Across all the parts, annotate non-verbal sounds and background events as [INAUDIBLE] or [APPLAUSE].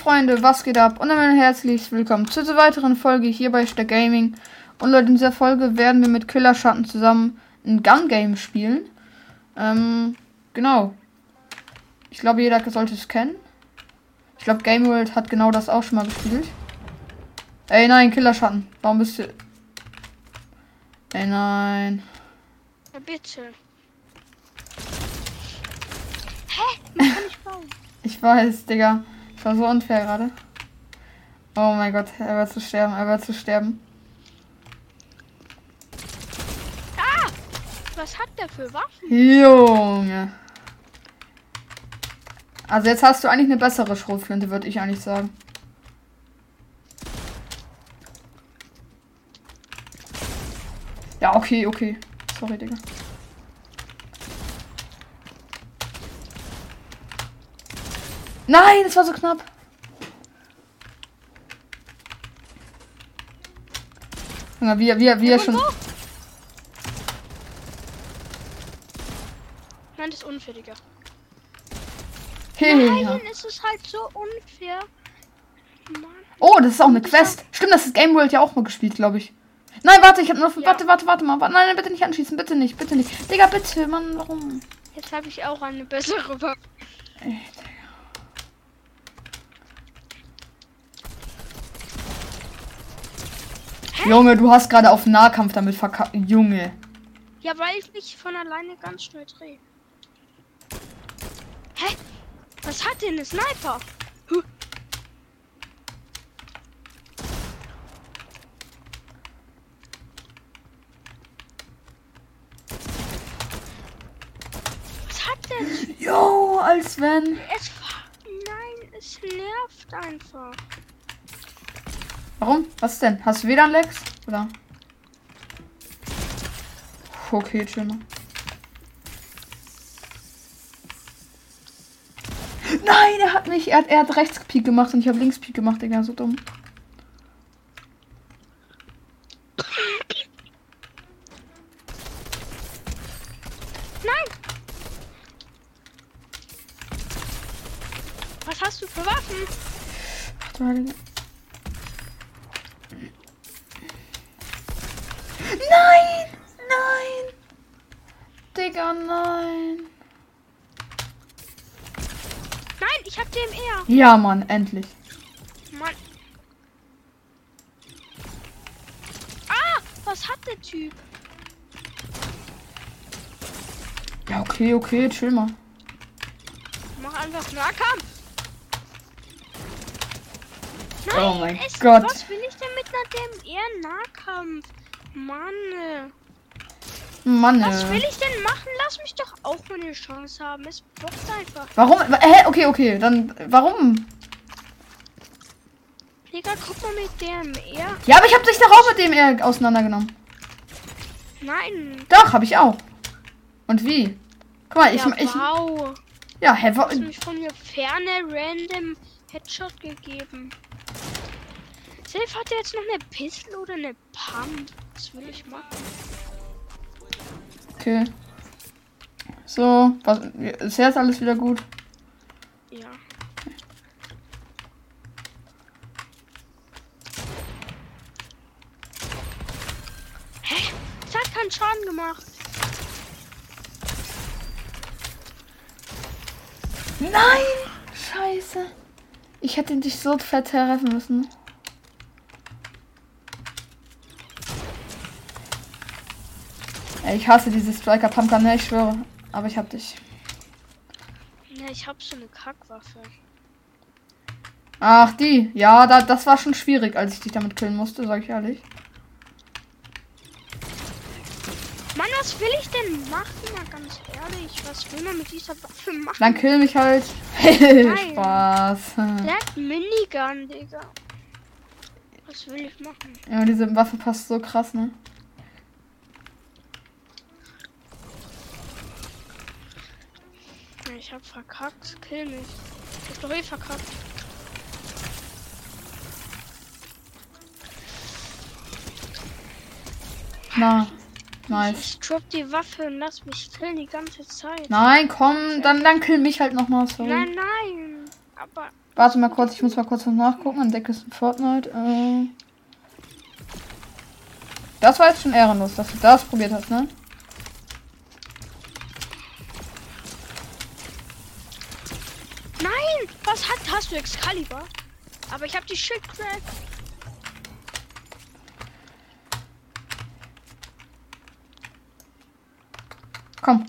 Freunde, was geht ab? Und ein herzliches Willkommen zu dieser weiteren Folge hier bei Stack Gaming. Und Leute, in dieser Folge werden wir mit Killer Schatten zusammen ein Gun Game spielen. Ähm, genau. Ich glaube, jeder sollte es kennen. Ich glaube, Game World hat genau das auch schon mal gespielt. Ey, nein, Killer Schatten. Warum bist du. Ey, nein. Ja, bitte. Hä? Man kann nicht bauen. [LAUGHS] Ich weiß, Digga. Ich war so unfair gerade. Oh mein Gott, er wird zu sterben, er wird zu sterben. Ah! Was hat der für Waffen? Junge. Also jetzt hast du eigentlich eine bessere Schrotflinte, würde ich eigentlich sagen. Ja, okay, okay. Sorry, Digga. Nein, es war so knapp. Junge, wie, wie, wie er schon. Nein, das ist unfair, Digga. Hey, ja. Nein, es ist halt so unfair. Mann. Oh, das ist auch eine Quest. Stimmt, das ist Game World ja auch mal gespielt, glaube ich. Nein, warte, ich habe nur. Ja. Warte, warte, warte mal. Warte, Nein, nein, bitte nicht anschießen. Bitte nicht, bitte nicht. Digga, bitte, Mann, warum? Jetzt habe ich auch eine bessere Waffe. Ey, Junge, du hast gerade auf Nahkampf damit verkackt. Junge. Ja, weil ich mich von alleine ganz schnell drehe. Hä? Was hat denn ein Sniper? Huh. Was hat denn? Jo, als wenn. Es Nein, es nervt einfach. Warum? Was denn? Hast du WLAN Lex? Oder? Okay, chill mal. Nein, er hat mich. Er hat, er hat rechts Peak gemacht und ich habe links Peak gemacht, Digga, so dumm. Nein! Was hast du für Waffen? Ach du Heilige. Nein! Nein! Digga, nein! Nein, ich hab DMR. Ja, Mann, endlich. Mann. Ah, was hat der Typ? Ja, okay, okay, chill mal. Mach einfach Nahkampf. Nein, Oh mein Gott. Was will ich denn mit einer DMR Nahkampf? Mann. Mann, Was will ich denn machen? Lass mich doch auch mal eine Chance haben. Es bockt einfach. Warum? Hä? Okay, okay, dann warum? Digga, guck mal mit DMR. Ja, aber ich habe dich doch auch mit dem eher auseinandergenommen. Nein. Doch, habe ich auch. Und wie? Guck mal, ich, ja, ich wow. ja, hä, Du hast mich von mir ferne random Headshot gegeben. Safe hat er jetzt noch eine Pistole oder eine Pump. Was will ich machen? okay. So, was, ist jetzt alles wieder gut? Ja. Hä? Das hat keinen Schaden gemacht. Nein! Scheiße. Ich hätte dich so fett treffen müssen. Ich hasse diese Striker Pumpkin, ne, ich schwöre. Aber ich hab dich. Ja, ich hab so eine Kackwaffe. Ach, die. Ja, da, das war schon schwierig, als ich dich damit killen musste, sag ich ehrlich. Mann, was will ich denn machen? Mal ganz ehrlich, was will man mit dieser Waffe machen? Dann kill mich halt. [LAUGHS] Spaß. Der hat Minigun, Digga. Was will ich machen? Ja, diese Waffe passt so krass, ne? Ich hab verkackt. Kill mich. Ich hab doch eh verkackt. Na, nice. Ich drop die Waffe und lass mich killen die ganze Zeit. Nein, komm, dann, dann kill mich halt nochmal, sorry. Nein, nein. Aber Warte mal kurz, ich muss mal kurz was nachgucken. Entdecke es in Fortnite. Äh, das war jetzt schon ehrenlos, dass du das probiert hast, ne? Was hat hast du Excalibur? Aber ich habe die Schildcrack. Komm.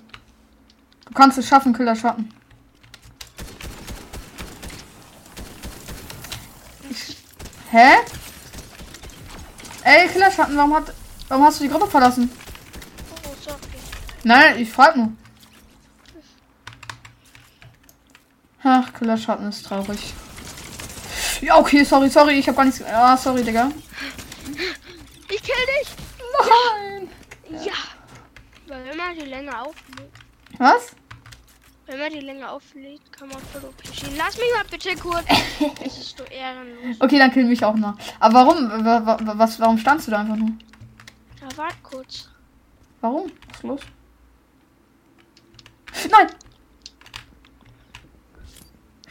Du kannst es schaffen, Killer Schatten. Ich, hä? Ey, Killer Schatten, warum hat. Warum hast du die Gruppe verlassen? Oh, sorry. Nein, ich frag nur. Ach, Killer Schatten ist traurig. Ja, okay, sorry, sorry, ich hab gar nichts. Ah, sorry, Digga. Ich kill dich. Nein! Ja. Weil wenn man die Länge auflädt, Was? wenn man die Länge auflädt, kann man voll OP schießen. Lass mich mal bitte kurz. [LAUGHS] Es ist so ehrenlos. Okay, dann kill mich auch noch. Aber warum? Wa- wa- wa- Was, warum standst du da einfach nur? Ja, warte kurz. Warum? Was ist los? Nein!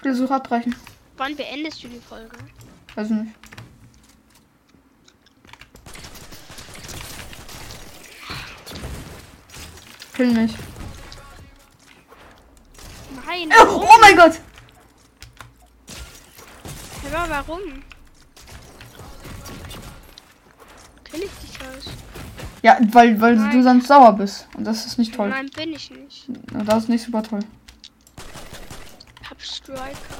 Ich will Suche abbrechen. Wann beendest du die Folge? Weiß nicht. Kill mich. Nein. Oh, oh mein Gott! Aber warum? Kill ich dich aus? Ja, weil, weil Nein. du sonst sauer bist. Und das ist nicht toll. Nein, bin ich nicht. Das ist nicht super toll. Striker.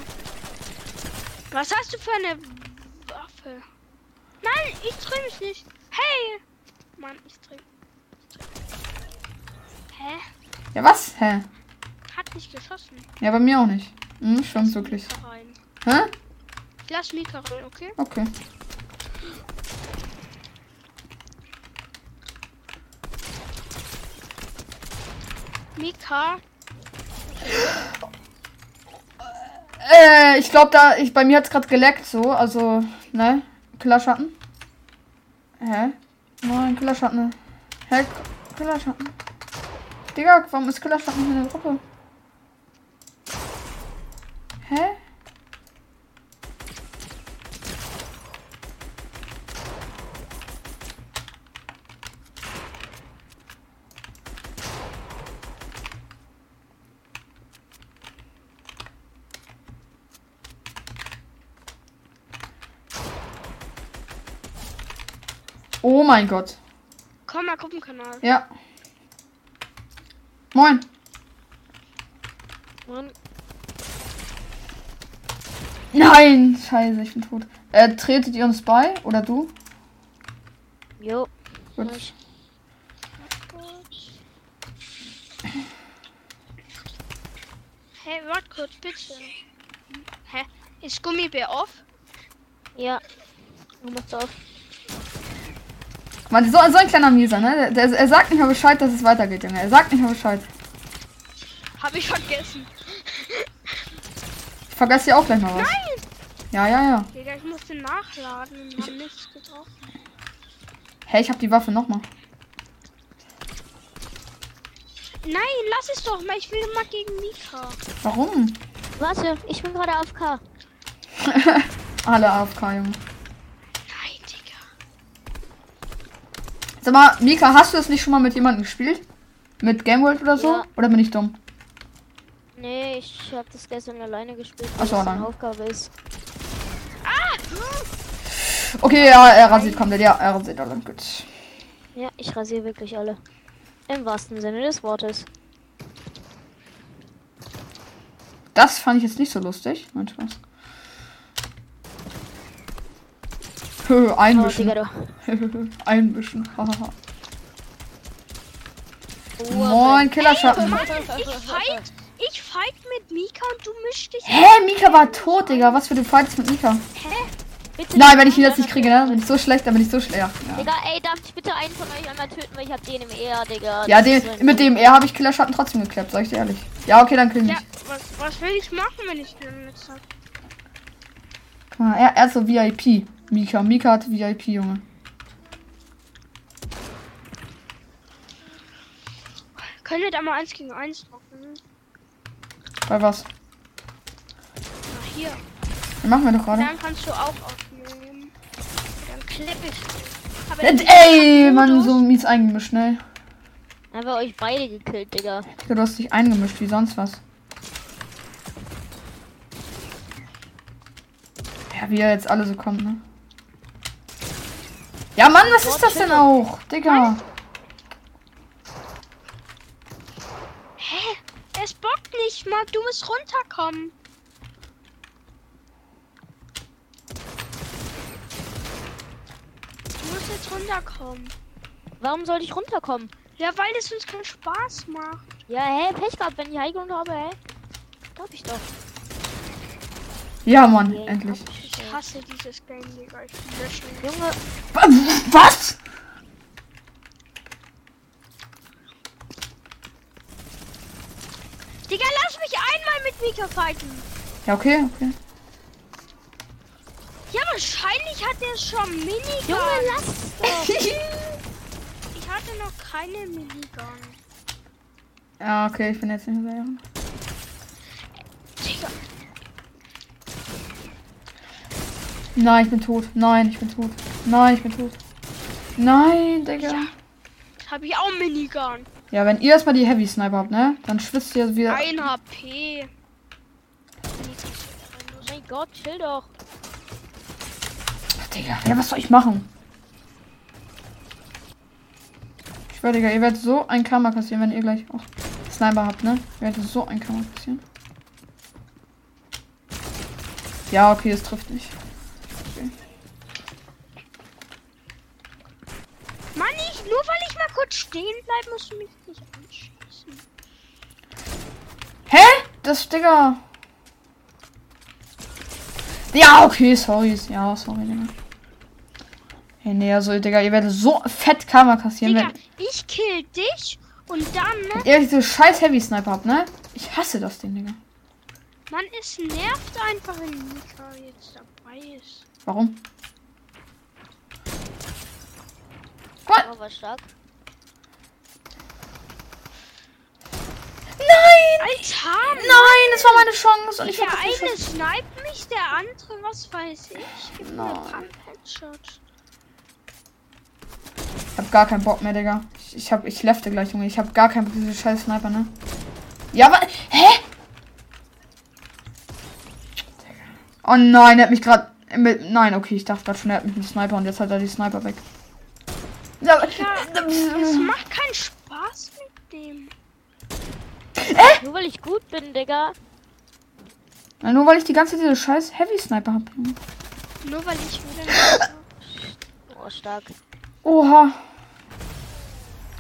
Was hast du für eine Waffe? Nein, ich dreh mich nicht. Hey! Mann, ich dreh. ich dreh. Hä? Ja, was? Hä? Hat nicht geschossen. Ja, bei mir auch nicht. Hm, stimmt wirklich. Hä? Ich lass Mika rein, okay? Okay. Mika, [GASPS] Äh, ich glaube, da, ich, bei mir hat's gerade geleckt so, also, ne? Killerschatten. Hä? Nein, Killerschatten. Hä? Killerschatten. Digga, warum ist Killerschatten in der Gruppe? Hä? Oh mein Gott. komm mal Gruppenkanal. Ja. Moin. Mann, Nein, scheiße, ich bin tot. Äh, tretet ihr uns bei? Oder du? jo. Gut. Ich- Hey, warte kurz, bitte. Hä? Ist Gummibär off? Ja. Du machst auf. Man, so, so ein kleiner Mieser, ne? Der, der, er sagt nicht mal Bescheid, dass es weitergeht, Junge. Er sagt nicht mal Bescheid. Hab ich vergessen. Ich vergesse hier auch gleich mal was. Nein! Ja, ja, ja. Digga, ich musste nachladen und hab nichts getroffen. Hey, ich hab die Waffe nochmal. Nein, lass es doch mal. Ich will mal gegen Mika. Warum? Warte, ich bin gerade AFK. [LAUGHS] Alle AFK, Junge. Sag mal, Mika, hast du das nicht schon mal mit jemandem gespielt? Mit Game World oder so? Ja. Oder bin ich dumm? Nee, ich habe das gestern alleine gespielt, Ach weil so, das eine alleine. Aufgabe ist. Okay, ja, er rasiert komplett. Ja, er rasiert alle. Gut. Ja, ich rasiere wirklich alle. Im wahrsten Sinne des Wortes. Das fand ich jetzt nicht so lustig. Nein, Spaß. Hö, Oh, [LAUGHS] Einmischen. [LAUGHS] Einmischen. Oh, Moin, Killerschatten. Ich fight. Ich fight mit Mika und du mischst dich. Hä, Mika war tot, Digga. Was für du Fights mit Mika? Hä? Bitte Nein, wenn ich ihn jetzt nicht kriege, ne? Bin ich so schlecht, dann bin ich so schlecht. Ja. Digga, ey, darf ich bitte einen von euch einmal töten, weil ich hab den im Ehr, Digga. ja den, so mit dem R habe ich Killerschatten trotzdem geklappt, sag ich dir ehrlich. Ja, okay, dann kill mich. Ja, was, was will ich machen, wenn ich den jetzt hab? Guck mal, er, er ist so VIP. Mika. Mika hat VIP, Junge. Können wir da mal eins gegen eins machen? Bei was? hier. Den machen wir doch gerade. Dann kannst du auch aufnehmen. Dann klipp ich. Aber Ey, Mann, so mies eingemischt, ne? Einfach euch beide gekillt, Digga. Ja, du hast dich eingemischt, wie sonst was. Ja, wie er jetzt alle so kommt, ne? Ja, Mann, was ist das denn auch? Digga. Hä? Es bockt nicht mal. Du musst runterkommen. Du musst jetzt runterkommen. Warum soll ich runterkommen? Ja, weil es uns keinen Spaß macht. Ja, hä, Pech gehabt, wenn ich Heike und habe, hä? Darf ich doch. Ja, Mann, Yay, endlich. Ich hasse dieses Game, Digga. Ich lösche. Junge, Wa- Was? Digga, lass mich einmal mit Mika fighten. Ja, okay, okay. Ja, wahrscheinlich hat er schon Minigun. Junge, lass doch. Ich hatte noch keine Minigun. [LAUGHS] Ja, okay, ich bin jetzt nicht mehr sehr. Digga, Nein, ich bin tot. Nein, ich bin tot. Nein, ich bin tot. Nein, Digga. Ja. habe ich auch Minigun. Ja, wenn ihr erstmal die Heavy Sniper habt, ne? Dann schwitzt ihr wieder. Ein HP. mein Gott, chill doch. Digga, ja, was soll ich machen? Ich Digga, ihr werdet so ein Karma kassieren, wenn ihr gleich auch Sniper habt, ne? Ihr werdet so ein Karma kassieren. Ja, okay, es trifft nicht. Mann, ich, nur weil ich mal kurz stehen bleibe, musst du mich nicht anschießen. Hä? Das, Digga. Ja, okay, sorry. Ja, sorry, Digga. Hey, nee, also, Digga, ihr werdet so fett Karma kassieren, Digga, wenn ich kill dich und dann, ne? ihr diese scheiß Heavy Sniper habt, ne? Ich hasse das Ding, Digga. Mann, es nervt einfach, wenn Mika jetzt dabei ist. Warum? Oh, war stark. Nein! Alter, Nein, das war meine Chance und ich der eine sniped mich, der andere, was weiß ich. Gib mir Nein. Pump Headshot. Ich hab gar keinen Bock mehr, Digga. Ich, ich hab, ich lefte gleich, Junge. Ich hab gar keinen Bock, diese scheiß Sniper, ne? Ja, aber. Hä? Oh nein, er hat mich gerade. Nein, okay, ich dachte gerade schon, er hat mich mit dem Sniper und jetzt hat er die Sniper weg. Ja, es macht keinen Spaß mit dem. Nur weil ich gut bin, Digga. Na, nur weil ich die ganze Zeit diese scheiß Heavy Sniper hab. Nur weil ich wieder. [GASPS] Oh, stark. Oha.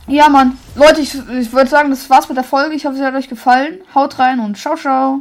Ja, Mann. Leute, ich, ich würde sagen, das war's mit der Folge. Ich hoffe, es hat euch gefallen. Haut rein und ciao, ciao.